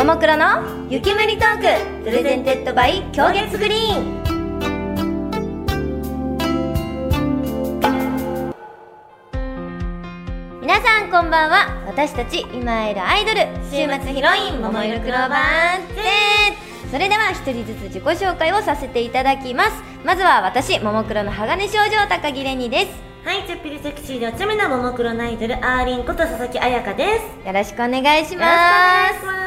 ももクロの湯けむりトーク presented by 鏡月 Green。皆さんこんばんは。私たち今会えるアイドル週末ヒロイン桃色クローバー Z それでは一人ずつ自己紹介をさせていただきます。まずは私ももクロの鋼少女高木れにです。はい、ちょっぴりセクシーでお茶目なももクロのアイドルあーりんこと佐々木彩香です。よろしくお願いします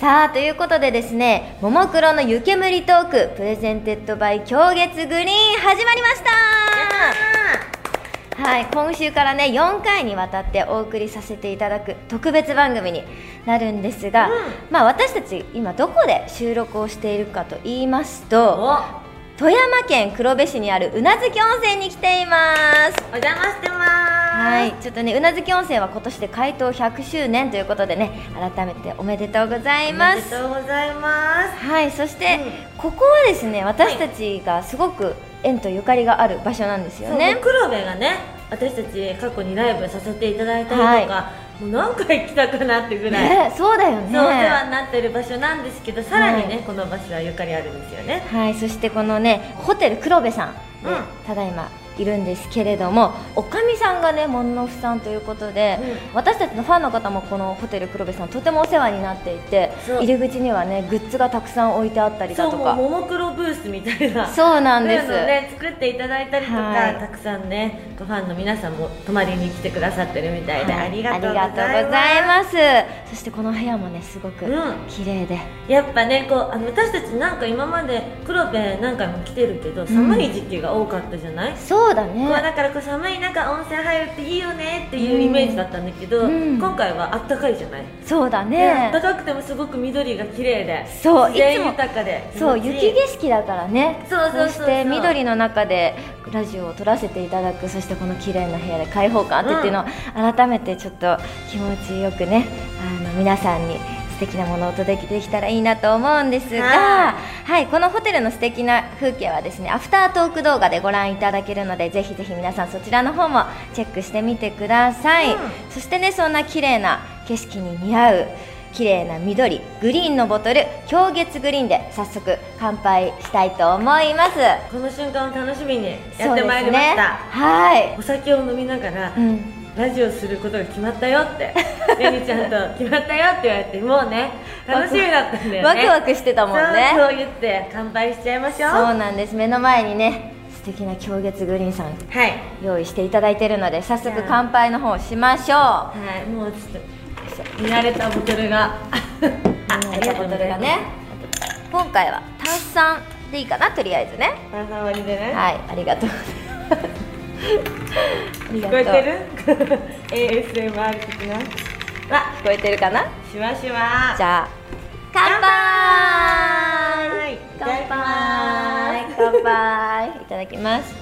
さあということでですねももクロの湯けむりトーク presented by 鏡月 Green 始まりました。はい今週からね4回にわたってお送りさせていただく特別番組になるんですが、うん。まあ私たち今どこで収録をしているかと言いますとお。富山県黒部市にある宇奈月温泉に来ています。お邪魔してますはい、ちょっとね、宇奈月温泉は今年で開湯100周年ということでね、改めておめでとうございま。おめですとうございます。はい、そして、ここはですね、私たちがすごく縁とゆかりがある場所なんですよね。黒部がね私たち過去にライブさせていただいたりとか、もう何回来たかなってぐらい、ね、そうだよね。そうお世話になってる場所なんですけどさらにね、はい。この場所はゆかりあるんですよね。はい、そしてこのね、ホテル黒部さんで、うん。ただいまいるんですけれども、おかみさんがね、門のふさんということで、私たちのファンの方もこのホテル黒部さんとてもお世話になっていて入り口にはねグッズがたくさん置いてあったりだとか。ももクロブースみたいな。そうなんです。ね作っていただいたりとか、はい。たくさんねファンの皆さんも泊まりに来てくださってるみたいで、はい。ありがとうございます。そしてこの部屋もねすごくうん。綺麗で、やっぱねこうあの私たちなんか今まで黒部何回も来てるけど寒い時期が多かったじゃない、そうだこうねだからこう寒い中温泉入るっていいよねっていうイメージだったんだけど、うん。今回はあったかいじゃない、そうだね、あねったかくてもすごく緑が綺麗でそう自然いつも豊かでそう雪景色だからね。そうそうそうそう。そして緑の中でラジオを撮らせていただくそしてこの綺麗な部屋で開放感あってっていうのを改めてちょっと気持ちよくねあの皆さんに素敵なものをお届けできたらいいなと思うんですが、ははい、このホテルの素敵な風景はですねアフタートーク動画でご覧いただけるのでぜひぜひ皆さんそちらの方もチェックしてみてください、うん。そしてねそんな綺麗な景色に似合う綺麗な緑グリーンのボトル氷月グリーンで早速乾杯したいと思います。この瞬間を楽しみにやってまいりまねした、はい。お酒を飲みながら、うんラジオすることが決まったよってレニちゃんと決まったよって言われてもうね楽しみだったんだよね。ワクワクしてたもんね。そう言って乾杯しちゃいましょう。そうなんです。目の前にね素敵な氷月グリーンさん。はい。用意していただいているので早速乾杯の方をしましょう。はいもうちょっと見慣れたボトルが。あありがとうボトルがね。今回は炭酸でいいかなとりあえずね。炭酸割りでね、はいありがとう。ありがとう。聞こえてる ASMR 的な？あ聞こえてるかな？しわしわじゃあ乾杯！乾杯！乾杯！いただきます。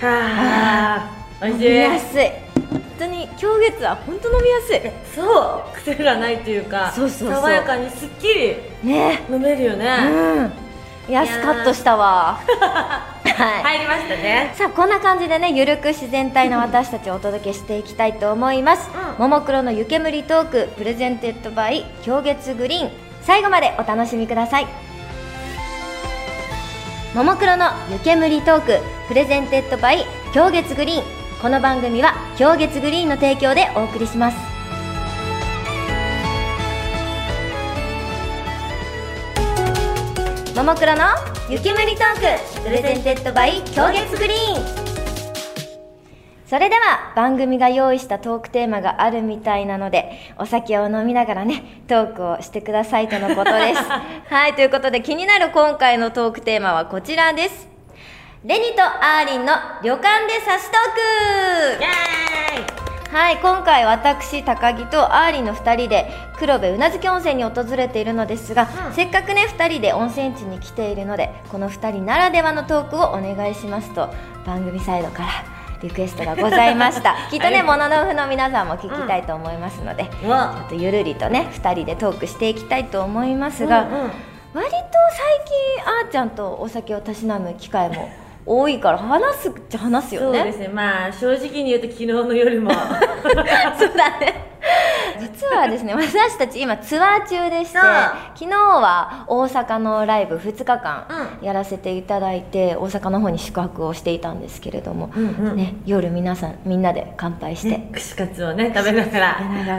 はあ。美味し飲みいやすい。本当に今日月は本当飲みやすい。そう。癖がないというかそうそうそう。爽やかにすっきりね。飲めるよね、うん。いやスカッとしたわ。は い入りましたね。さあこんな感じでねゆるく自然体の私たちをお届けしていきたいと思います、うん。ももクロの湯けむりトーク presented by 鏡月 Green。最後までお楽しみください。ももクロの湯けむりトーク presented by鏡月 Green。この番組は鏡月 Green の提供でお送りしますももクロの湯けむりトーク presented by 鏡月 Green。それでは番組が用意したトークテーマがあるみたいなのでお酒を飲みながらねトークをしてくださいとのことです。はいということで気になる今回のトークテーマはこちらです。れにとあーりんの旅館でサシトーク。イエーイはい今回私高城とあーりんの2人で黒部宇奈月温泉に訪れているのですが、うん。せっかくね2人で温泉地に来ているのでこの2人ならではのトークをお願いしますと番組サイドからリクエストがございました。きっとねモノノフの皆さんも聞きたいと思いますので、ちょわっとゆるりとね2人でトークしていきたいと思いますが、うんうん。割と最近あーちゃんとお酒をたしなむ機会も多いから話すっちゃ話すよね。そうですね。まあ正直に言うと昨日の夜も。そうだね。実はですね 私たち今ツアー中でして昨日は大阪のライブ2日間うやらせていただいて、大阪の方に宿泊をしていたんですけれども、うんうん。ね、夜皆さんみんなで乾杯して、ね、串カツをね食べながら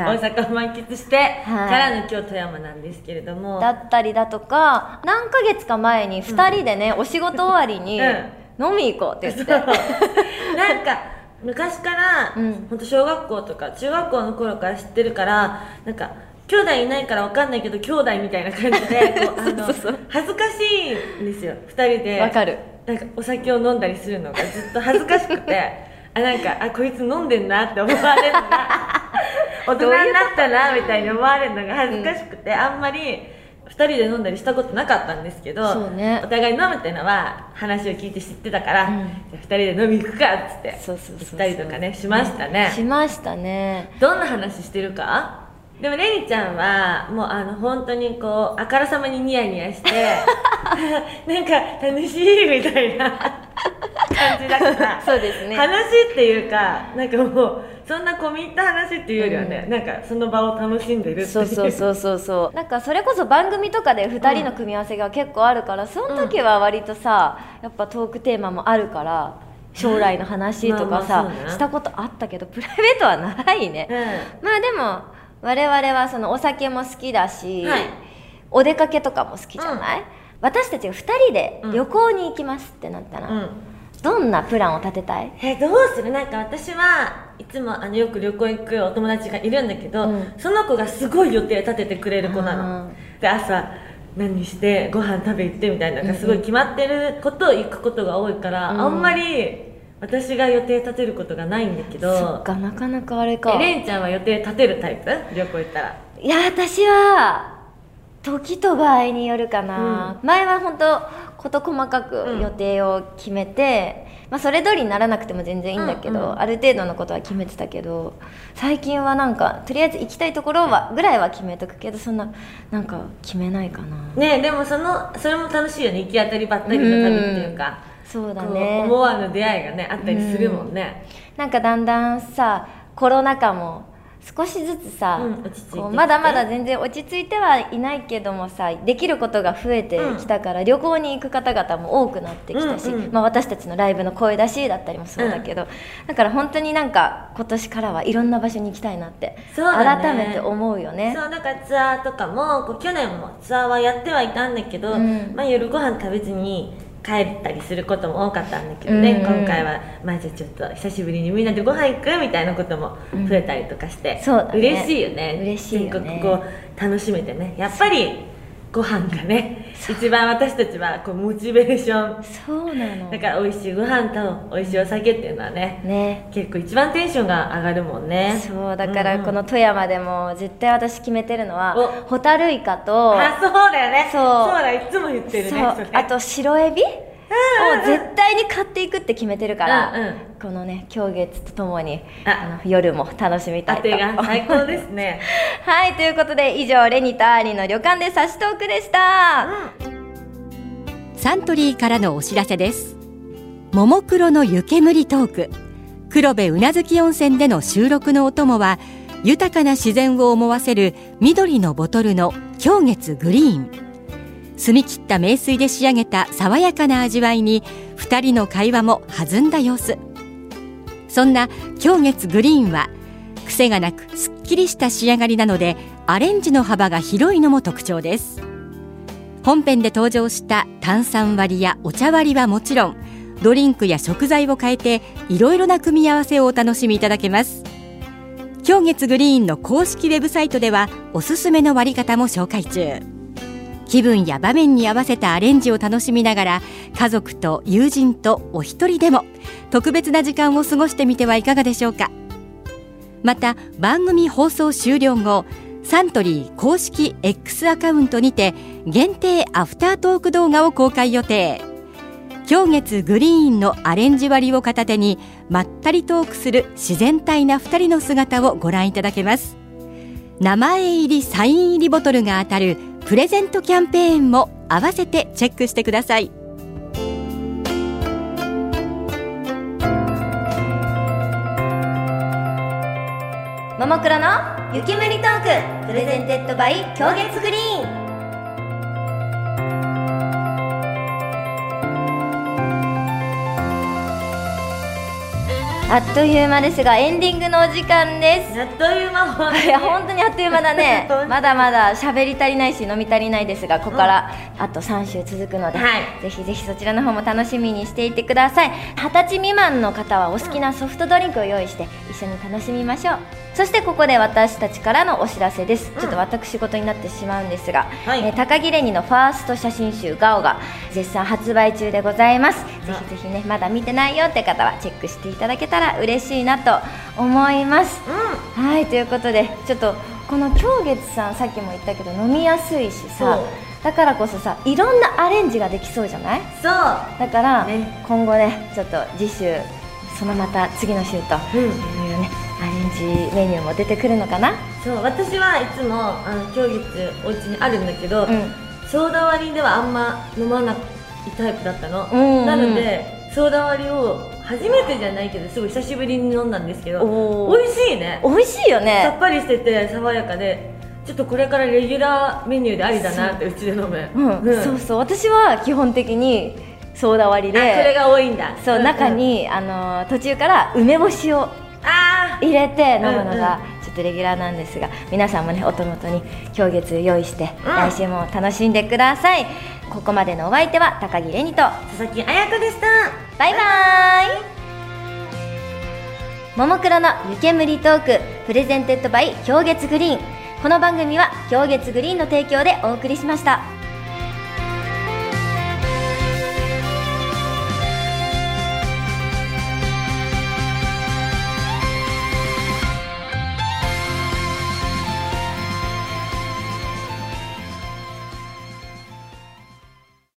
大阪を満喫して、はい。からの今日富山なんですけれども。だったりだとか何ヶ月か前に2人でね、お仕事終わりにうん飲み行こうって言って、なんか昔から、うん。本当小学校とか中学校の頃から知ってるからなんか兄弟いないから分かんないけど兄弟みたいな感じで あの恥ずかしいんですよ2人で。わかる。なんかお酒を飲んだりするのがずっと恥ずかしくて。あなんかあこいつ飲んでんなって思われるのが 大人になったなみたいに思われるのが恥ずかしくて、あんまり2人で飲んだりしたことなかったんですけどね。お互い飲むっていうのは話を聞いて知ってたから、うん。じゃあ2人で飲み行くかっつって行ったりとかねしましたね、しましたね。どんな話してるか？でもレニちゃんはもうあの本当にこうあからさまにニヤニヤして なんか楽しいみたいな感じだからそうですね。話っていうかなんかもうそんな込み入った話っていうよりはね、うん。なんかその場を楽しんでるっていう。そうそうそうそうそう。なんかそれこそ番組とかで2人の組み合わせが結構あるから、その時は割とさやっぱトークテーマもあるから将来の話とかさ、ね。したことあったけどプライベートはないね、うまあでも我々はそのお酒も好きだし、はい。お出かけとかも好きじゃない、私たちが2人で旅行に行きますってなったら、ん、うん。どんなプランを立てたい？えどうする？なんか私はいつもあのよく旅行行くお友達がいるんだけど、うん。その子がすごい予定立ててくれる子なうのんで朝何してご飯食べ行ってみたいなすごい決まってることを行くことが多いから、うん。あんまり私が予定立てることがないんだけどそっかなかなかあれか。えレンちゃんは予定立てるタイプ？旅行行ったら。いや私は時と場合によるかな、前は本当事細かくうん。予定を決めて、まあ、それ通りにならなくても全然いいんだけど、うんうん。ある程度のことは決めてたけど最近はなんかとりあえず行きたいところはぐらいは決めとくけどそんななんか決めないかな、ねでもそのそれも楽しいよね。行き当たりばったりの旅っていうか、そうだこうね思わぬ出会いがねあったりするもんね、なんかだんだんさコロナ禍も少しずつさ、うんまだまだ全然落ち着いてはいないけどもさできることが増えてきたから、旅行に行く方々も多くなってきたし、うんうんまあ、私たちのライブの声出しだったりもそうだけど、だから本当になんか今年からはいろんな場所に行きたいなって、改めて思うよね。そうだからツアーとかもこう去年もツアーはやってはいたんだけど、うん。まあ、夜ご飯食べずに帰ったりすることも多かったんだけどね、うん。うん今回はまあじゃあちょっと久しぶりにみんなでご飯行くみたいなことも増えたりとかして、そうだね。嬉しいよね。嬉しいよね。とにかくこう楽しめてね。やっぱりご飯がね 一番私たちはこうモチベーション。そうなの。だから美味しいご飯と美味しいお酒っていうのはねね。結構一番テンションが上がるもんね。そうだからんん。この富山でも絶対私決めてるのはお。ホタルイカとあそうだよね。そう。だいつも言ってるねあと白エビを絶対に買っていくって決めてるから、うんうん。このね鏡月とともにあ。あの夜も楽しみたいと当てが最高ですね。はいということで以上れにとあーりんの旅館でサシトークでした、サントリーからのお知らせです。ももクロの湯けむりトーク。黒部宇奈月温泉での収録のお供は豊かな自然を思わせる緑のボトルの鏡月 Green 澄み切った名水で仕上げた爽やかな味わいに2人の会話も弾んだ様子。そんな狂月グリーンは癖がなくすっきりした仕上がりなのでアレンジの幅が広いのも特徴です。本編で登場した炭酸割りやお茶割りはもちろんドリンクや食材を変えていろいろな組み合わせをお楽しみいただけます。今月グリーンの公式ウェブサイトではおすすめの割り方も紹介中。気分や場面に合わせたアレンジを楽しみながら家族と友人とお一人でも特別な時間を過ごしてみてはいかがでしょうか。また番組放送終了後サントリー公式 X アカウントにて限定アフタートーク動画を公開予定。今月グリーンのアレンジ割りを片手にまったりトークする自然体な2人の姿をご覧いただけます。名前入りサイン入りボトルが当たるプレゼントキャンペーンも合わせてチェックしてください。ももクロの湯けむりトーク presented by 鏡月 Green。あっという間ですがエンディングのお時間です。あっという間。もいや本当にあっという間だね。まだまだ喋り足りないし飲み足りないですがここからあと3週続くので、はい。ぜひぜひそちらの方も楽しみにしていてください。二十歳未満の方はお好きなソフトドリンクを用意して一緒に楽しみましょうそしてここで私たちからのお知らせです、ちょっと私事になってしまうんですが、はい。えー高木レニのファースト写真集「ガオ」が絶賛発売中でございます。ぜひぜひねまだ見てないよって方はチェックしていただけたら嬉しいなと思います。うはいということでちょっとこの京月さんさっきも言ったけど飲みやすいしさだからこそさいろんなアレンジができそうじゃない？んそう。だから、ね。今後ねちょっと次週そのまた次の週とうんメニューも出てくるのかな？そう私はいつもあの今日月お家にあるんだけど、うん。ソーダ割りではあんま飲まないタイプだったの、うんうんなのでソーダ割りを初めてじゃないけどすごい久しぶりに飲んだんですけど美味しいね。美味しいよさねっぱりしてて爽やかでちょっとこれからレギュラーメニューでありだなってう。ちで飲む。うん、そうそう。私は基本的にソーダ割りあこれでが多いんだ。そう、んん。中にあのー途中から梅干しをあ入れて飲むのがちょっとレギュラーなんですが皆さんもねお手元に鏡月用意して、うん。来週も楽しんでください。ここまでのお相手は高城れにと。佐々木彩夏でした。バイバイ。ももクロの湯けむりトーク presented by 鏡月 Green。この番組は鏡月 Green の提供でお送りしました